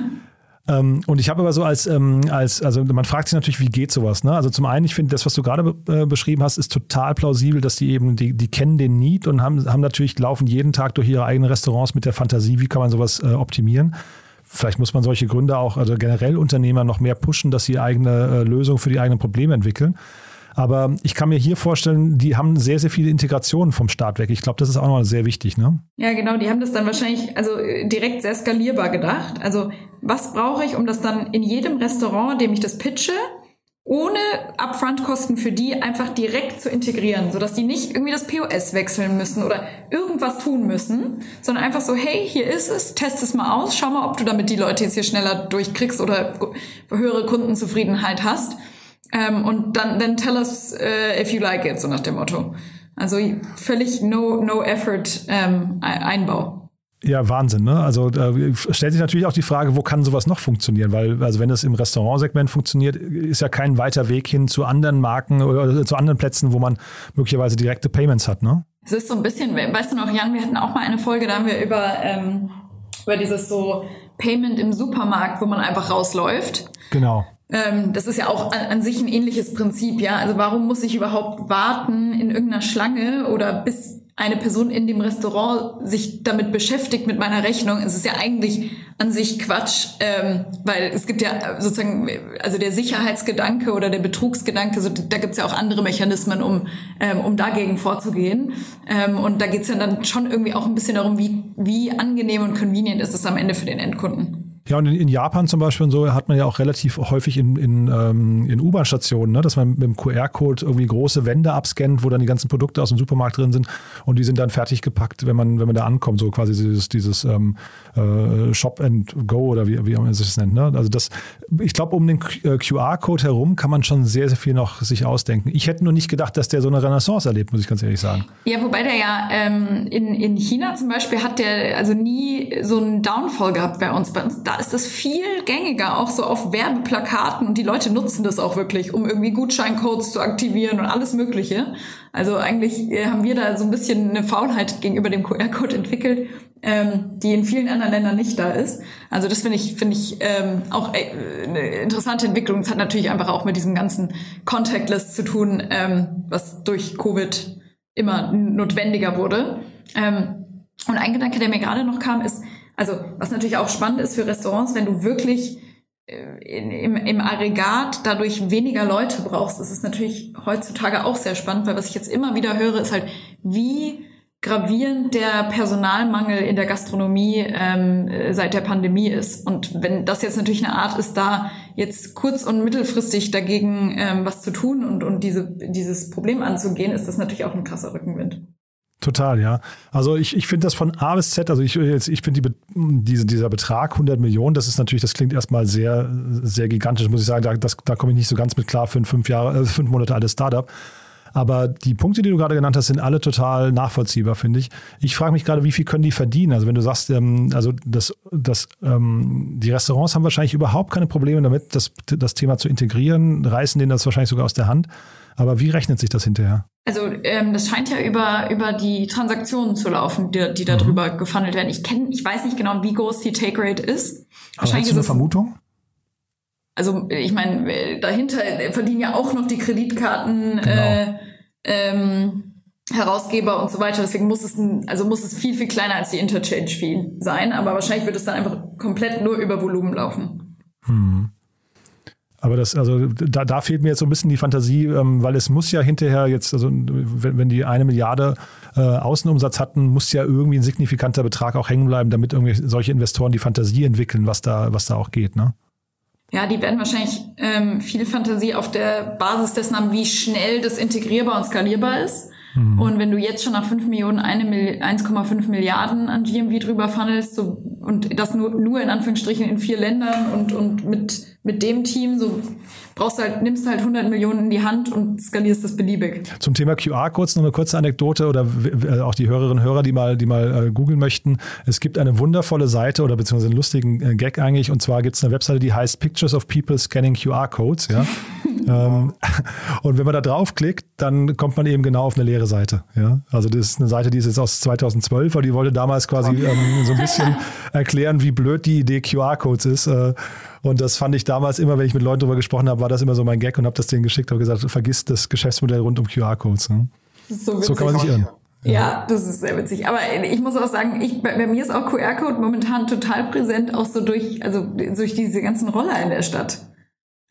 ähm, und ich habe aber so als, ähm, als, also man fragt sich natürlich, wie geht sowas? Ne? Also zum einen, ich finde, das, was du gerade äh, beschrieben hast, ist total plausibel, dass die eben, die, die kennen den Need und haben, haben natürlich, laufen jeden Tag durch ihre eigenen Restaurants mit der Fantasie, wie kann man sowas äh, optimieren. Vielleicht muss man solche Gründe auch, also generell Unternehmer noch mehr pushen, dass sie eigene äh, Lösungen für die eigenen Probleme entwickeln. Aber ich kann mir hier vorstellen, die haben sehr, sehr viele Integrationen vom Start weg. Ich glaube, das ist auch noch sehr wichtig, ne? Ja, genau. Die haben das dann wahrscheinlich also äh, direkt sehr skalierbar gedacht. Also was brauche ich, um das dann in jedem Restaurant, dem ich das pitche, ohne Upfront-Kosten für die einfach direkt zu integrieren, sodass die nicht irgendwie das POS wechseln müssen oder irgendwas tun müssen, sondern einfach so, hey, hier ist es, test es mal aus, schau mal, ob du damit die Leute jetzt hier schneller durchkriegst oder höhere Kundenzufriedenheit hast. Ähm, und dann, dann tell us uh, if you like it, so nach dem Motto. Also völlig no, no effort ähm, Einbau. Ja, Wahnsinn, ne? Also da stellt sich natürlich auch die Frage, wo kann sowas noch funktionieren? Weil, also wenn es im Restaurantsegment funktioniert, ist ja kein weiter Weg hin zu anderen Marken oder zu anderen Plätzen, wo man möglicherweise direkte Payments hat, ne? Es ist so ein bisschen, weißt du noch, Jan, wir hatten auch mal eine Folge, da haben wir über, ähm, über dieses so Payment im Supermarkt, wo man einfach rausläuft. Genau. Ähm, das ist ja auch an, an, sich ein ähnliches Prinzip, ja. Also warum muss ich überhaupt warten in irgendeiner Schlange oder bis eine Person in dem Restaurant sich damit beschäftigt mit meiner Rechnung? Es ist ja eigentlich an sich Quatsch, ähm, weil es gibt ja sozusagen, also der Sicherheitsgedanke oder der Betrugsgedanke, so, da gibt es ja auch andere Mechanismen, um, ähm, um dagegen vorzugehen. Ähm, und da geht es ja dann schon irgendwie auch ein bisschen darum, wie, wie angenehm und convenient ist es am Ende für den Endkunden. Ja, und in, in, Japan zum Beispiel und so hat man ja auch relativ häufig in, in, ähm, in U-Bahn-Stationen, ne, dass man mit dem QR-Code irgendwie große Wände abscannt, wo dann die ganzen Produkte aus dem Supermarkt drin sind und die sind dann fertig gepackt, wenn man, wenn man da ankommt, so quasi dieses, dieses ähm, äh, Shop and Go oder wie, wie man sich das nennt. Ne? Also das, ich glaube, um den äh, QR-Code herum kann man schon sehr, sehr viel noch sich ausdenken. Ich hätte nur nicht gedacht, dass der so eine Renaissance erlebt, muss ich ganz ehrlich sagen. Ja, wobei der ja ähm, in, in China zum Beispiel hat der also nie so einen Downfall gehabt bei uns. Bei uns da ist das viel gängiger, auch so auf Werbeplakaten und die Leute nutzen das auch wirklich, um irgendwie Gutscheincodes zu aktivieren und alles Mögliche. Also eigentlich äh, haben wir da so ein bisschen eine Faulheit gegenüber dem QR-Code entwickelt, ähm, die in vielen anderen Ländern nicht da ist. Also das finde ich, finde ich ähm, auch äh, eine interessante Entwicklung. Es hat natürlich einfach auch mit diesem ganzen Contactless zu tun, ähm, was durch Covid immer notwendiger wurde. Ähm, und ein Gedanke, der mir gerade noch kam, ist, also was natürlich auch spannend ist für Restaurants, wenn du wirklich äh, in, im, im Aggregat dadurch weniger Leute brauchst, das ist natürlich heutzutage auch sehr spannend, weil was ich jetzt immer wieder höre, ist halt, wie gravierend der Personalmangel in der Gastronomie ähm, seit der Pandemie ist. Und wenn das jetzt natürlich eine Art ist, da jetzt kurz- und mittelfristig dagegen ähm, was zu tun und, und diese, dieses Problem anzugehen, ist das natürlich auch ein krasser Rückenwind. Total, ja. Also ich, ich finde das von A bis Z, also ich, ich finde die, diese, dieser Betrag 100 Millionen, das ist natürlich, das klingt erstmal sehr, sehr gigantisch, muss ich sagen. Da, da komme ich nicht so ganz mit klar für ein fünf Jahre, äh, fünf Monate altes Startup. Aber die Punkte, die du gerade genannt hast, sind alle total nachvollziehbar, finde ich. Ich frage mich gerade, wie viel können die verdienen? Also wenn du sagst, ähm, also das, das, ähm, die Restaurants haben wahrscheinlich überhaupt keine Probleme damit, das, das Thema zu integrieren, reißen denen das wahrscheinlich sogar aus der Hand. Aber wie rechnet sich das hinterher? Also ähm, das scheint ja über, über die Transaktionen zu laufen, die, die da mhm. drüber gefunnelt werden. Ich kenne, ich weiß nicht genau, wie groß die Take Rate ist. Aber hast du eine Vermutung? Also ich meine, dahinter verdienen ja auch noch die Kreditkarten genau. äh, ähm, Herausgeber und so weiter. Deswegen muss es ein, also muss es viel, viel kleiner als die Interchange-Fee sein. Aber wahrscheinlich wird es dann einfach komplett nur über Volumen laufen. Hm. Aber das, also da, da fehlt mir jetzt so ein bisschen die Fantasie, ähm, weil es muss ja hinterher jetzt, also wenn, wenn die eine Milliarde äh, Außenumsatz hatten, muss ja irgendwie ein signifikanter Betrag auch hängen bleiben, damit irgendwie solche Investoren die Fantasie entwickeln, was da, was da auch geht, ne? Ja, die werden wahrscheinlich ähm, viel Fantasie auf der Basis dessen haben, wie schnell das integrierbar und skalierbar ist. Mhm. Und wenn du jetzt schon nach 5 Millionen 1,5 Milliarden an GMV drüber funnelst so, und das nur, nur in Anführungsstrichen in vier Ländern und, und mit, mit dem Team, so brauchst du halt, nimmst du halt 100 Millionen in die Hand und skalierst das beliebig. Zum Thema QR-Codes noch eine kurze Anekdote oder äh, auch die Hörerinnen und Hörer, die mal, die mal äh, googeln möchten. Es gibt eine wundervolle Seite oder beziehungsweise einen lustigen äh, Gag eigentlich und zwar gibt es eine Webseite, die heißt Pictures of People Scanning QR-Codes. Ja? ähm, und wenn man da draufklickt, dann kommt man eben genau auf eine leere Seite. Ja? Also das ist eine Seite, die ist jetzt aus 2012, aber die wollte damals quasi ähm, so ein bisschen erklären, wie blöd die Idee QR-Codes ist. Äh, und das fand ich damals immer, wenn ich mit Leuten darüber gesprochen habe, war das immer so mein Gag und habe das denen geschickt, habe gesagt, vergiss das Geschäftsmodell rund um QR-Codes. Ne? So, so, kann man sich irren. Ja. ja, das ist sehr witzig. Aber ich muss auch sagen, ich, bei, bei mir ist auch QR-Code momentan total präsent, auch so durch, also durch diese ganzen Roller in der Stadt.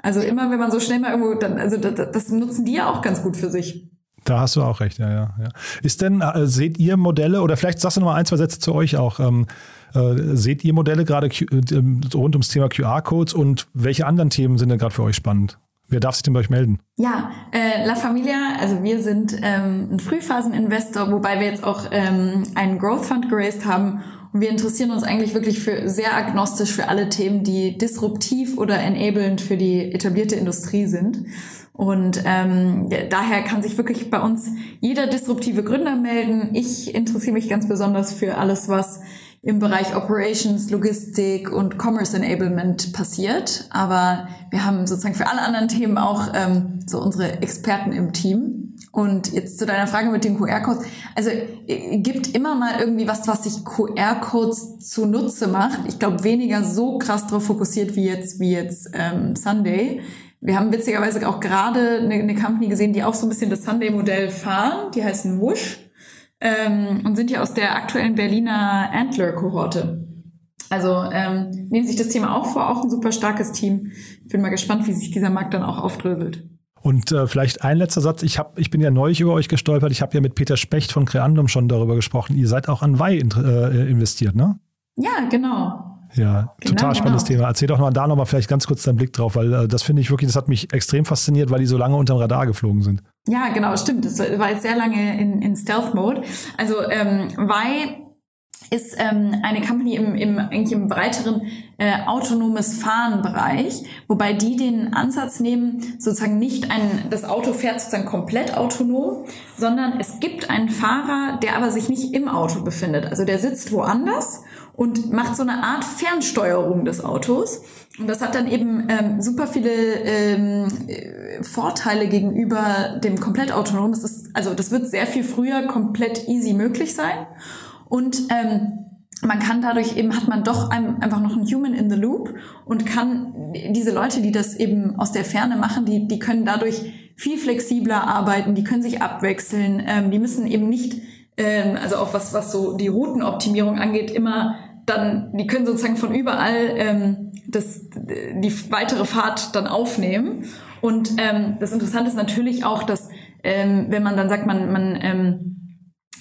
Also immer, wenn man so schnell mal irgendwo, dann, also das, das nutzen die ja auch ganz gut für sich. Da hast du auch recht, ja, ja. ja. Ist denn, äh, seht ihr Modelle, oder vielleicht sagst du noch mal ein, zwei Sätze zu euch auch. Ähm, äh, seht ihr Modelle gerade äh, rund ums Thema QR-Codes und welche anderen Themen sind denn gerade für euch spannend? Wer darf sich denn bei euch melden? Ja, äh, La Familia, also wir sind ähm, ein Frühphaseninvestor, wobei wir jetzt auch ähm, einen Growth Fund geraced haben wir interessieren uns eigentlich wirklich für sehr agnostisch für alle Themen, die disruptiv oder enablend für die etablierte Industrie sind. Und ähm, daher kann sich wirklich bei uns jeder disruptive Gründer melden. Ich interessiere mich ganz besonders für alles, was im Bereich Operations, Logistik und Commerce Enablement passiert. Aber wir haben sozusagen für alle anderen Themen auch ähm, so unsere Experten im Team. Und jetzt zu deiner Frage mit den QR-Codes. Also äh, gibt immer mal irgendwie was, was sich QR-Codes zunutze macht. Ich glaube, weniger so krass darauf fokussiert wie jetzt, wie jetzt ähm, Sunday. Wir haben witzigerweise auch gerade eine, eine Company gesehen, die auch so ein bisschen das Sunday-Modell fahren. Die heißen Wush ähm, und sind ja aus der aktuellen Berliner Antler-Kohorte. Also ähm, nehmen sich das Thema auch vor, auch ein super starkes Team. Ich bin mal gespannt, wie sich dieser Markt dann auch aufdröselt. Und äh, vielleicht ein letzter Satz. Ich, hab, ich bin ja neulich über euch gestolpert. Ich habe ja mit Peter Specht von Creandum schon darüber gesprochen. Ihr seid auch an Wei äh, investiert, ne? Ja, genau. Ja, genau, total spannendes genau. Thema. Erzähl doch mal da nochmal vielleicht ganz kurz deinen Blick drauf, weil äh, das finde ich wirklich, das hat mich extrem fasziniert, weil die so lange unterm Radar geflogen sind. Ja, genau, stimmt. Das war jetzt sehr lange in, in Stealth-Mode. Also ähm, Vai ist ähm, eine Company im, im, eigentlich im breiteren äh, autonomes Fahren-Bereich, wobei die den Ansatz nehmen, sozusagen nicht ein, das Auto fährt sozusagen komplett autonom, sondern es gibt einen Fahrer, der aber sich nicht im Auto befindet. Also der sitzt woanders und macht so eine Art Fernsteuerung des Autos. Und das hat dann eben ähm, super viele ähm, Vorteile gegenüber dem komplett autonom. Das ist, also das wird sehr viel früher komplett easy möglich sein. Und ähm, man kann dadurch eben, hat man doch ein, einfach noch einen Human in the Loop und kann diese Leute, die das eben aus der Ferne machen, die, die können dadurch viel flexibler arbeiten, die können sich abwechseln, ähm, die müssen eben nicht ähm, also auch was, was so die Routenoptimierung angeht, immer dann, die können sozusagen von überall ähm, das, die weitere Fahrt dann aufnehmen. Und ähm, das Interessante ist natürlich auch, dass ähm, wenn man dann sagt, man, man ähm,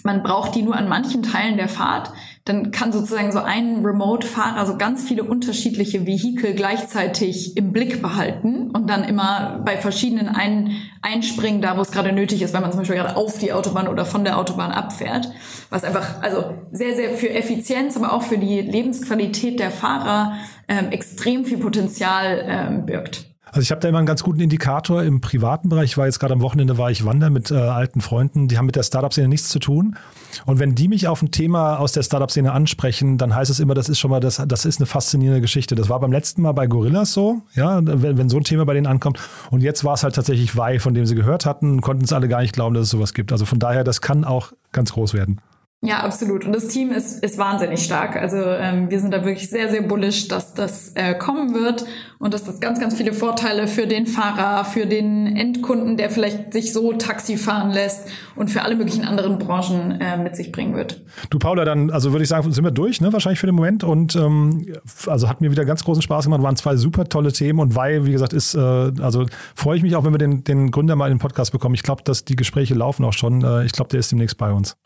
man braucht die nur an manchen Teilen der Fahrt, dann kann sozusagen so ein Remote-Fahrer so ganz viele unterschiedliche Vehikel gleichzeitig im Blick behalten und dann immer bei verschiedenen ein einspringen, da wo es gerade nötig ist, wenn man zum Beispiel gerade auf die Autobahn oder von der Autobahn abfährt. Was einfach, also sehr, sehr für Effizienz, aber auch für die Lebensqualität der Fahrer ähm, extrem viel Potenzial ähm, birgt. Also ich habe da immer einen ganz guten Indikator im privaten Bereich. Ich war jetzt gerade am Wochenende, war ich wandern mit äh, alten Freunden, die haben mit der Startup-Szene nichts zu tun. Und wenn die mich auf ein Thema aus der Startup-Szene ansprechen, dann heißt es immer, das ist schon mal, das, das ist eine faszinierende Geschichte. Das war beim letzten Mal bei Gorillas so, ja, wenn, wenn so ein Thema bei denen ankommt. Und jetzt war es halt tatsächlich Wei, von dem sie gehört hatten, konnten es alle gar nicht glauben, dass es sowas gibt. Also von daher, das kann auch ganz groß werden. Ja, absolut. Und das Team ist, ist wahnsinnig stark. Also ähm, wir sind da wirklich sehr, sehr bullish, dass das äh, kommen wird und dass das ganz, ganz viele Vorteile für den Fahrer, für den Endkunden, der vielleicht sich so Taxi fahren lässt und für alle möglichen anderen Branchen äh, mit sich bringen wird. Du Paula, dann also würde ich sagen, sind wir durch, ne? Wahrscheinlich für den Moment. Und ähm, also hat mir wieder ganz großen Spaß gemacht. Waren zwei super tolle Themen und weil, wie gesagt, ist, äh, also freue ich mich auch, wenn wir den, den Gründer mal in den Podcast bekommen. Ich glaube, dass die Gespräche laufen auch schon. Äh, ich glaube, der ist demnächst bei uns.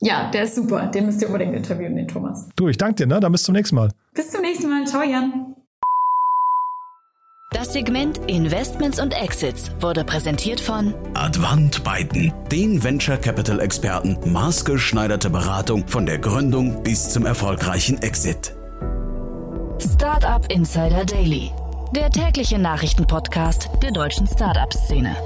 Ja, der ist super. Den müsst ihr unbedingt interviewen, den Thomas. Du, ich danke dir, ne? Dann bis zum nächsten Mal. Bis zum nächsten Mal. Ciao, Jan. Das Segment Investments und Exits wurde präsentiert von Advant Byten, den Venture Capital Experten, maßgeschneiderte Beratung von der Gründung bis zum erfolgreichen Exit. Startup Insider Daily, der tägliche Nachrichtenpodcast der deutschen Startup-Szene.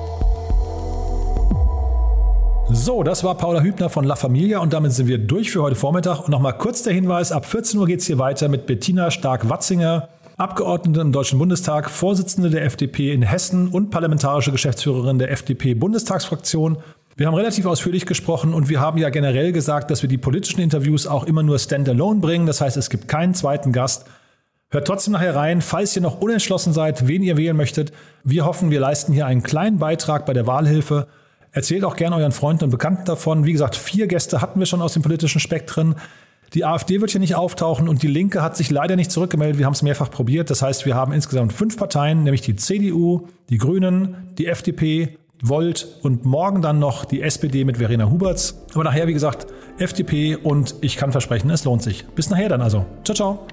So, das war Paula Hübner von La Familia und damit sind wir durch für heute Vormittag. Und nochmal kurz der Hinweis, ab 14 Uhr geht es hier weiter mit Bettina Stark-Watzinger, Abgeordnete im Deutschen Bundestag, Vorsitzende der FDP in Hessen und parlamentarische Geschäftsführerin der FDP-Bundestagsfraktion. Wir haben relativ ausführlich gesprochen und wir haben ja generell gesagt, dass wir die politischen Interviews auch immer nur standalone bringen. Das heißt, es gibt keinen zweiten Gast. Hört trotzdem nachher rein, falls ihr noch unentschlossen seid, wen ihr wählen möchtet. Wir hoffen, wir leisten hier einen kleinen Beitrag bei der Wahlhilfe. Erzählt auch gerne euren Freunden und Bekannten davon. Wie gesagt, vier Gäste hatten wir schon aus dem politischen Spektren. Die AfD wird hier nicht auftauchen und die Linke hat sich leider nicht zurückgemeldet. Wir haben es mehrfach probiert. Das heißt, wir haben insgesamt fünf Parteien, nämlich die CDU, die Grünen, die FDP, Volt und morgen dann noch die SPD mit Verena Huberts. Aber nachher, wie gesagt, FDP und ich kann versprechen, es lohnt sich. Bis nachher dann also. Ciao, ciao.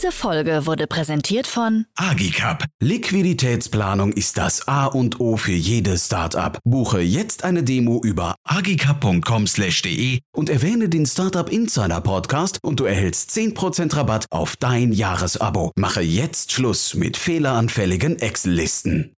Diese Folge wurde präsentiert von Agicap. Liquiditätsplanung ist das A und O für jedes Startup. Buche jetzt eine Demo über agicap.com/de und erwähne den Startup Insider Podcast und du erhältst 10% Rabatt auf dein Jahresabo. Mache jetzt Schluss mit fehleranfälligen Excel-Listen.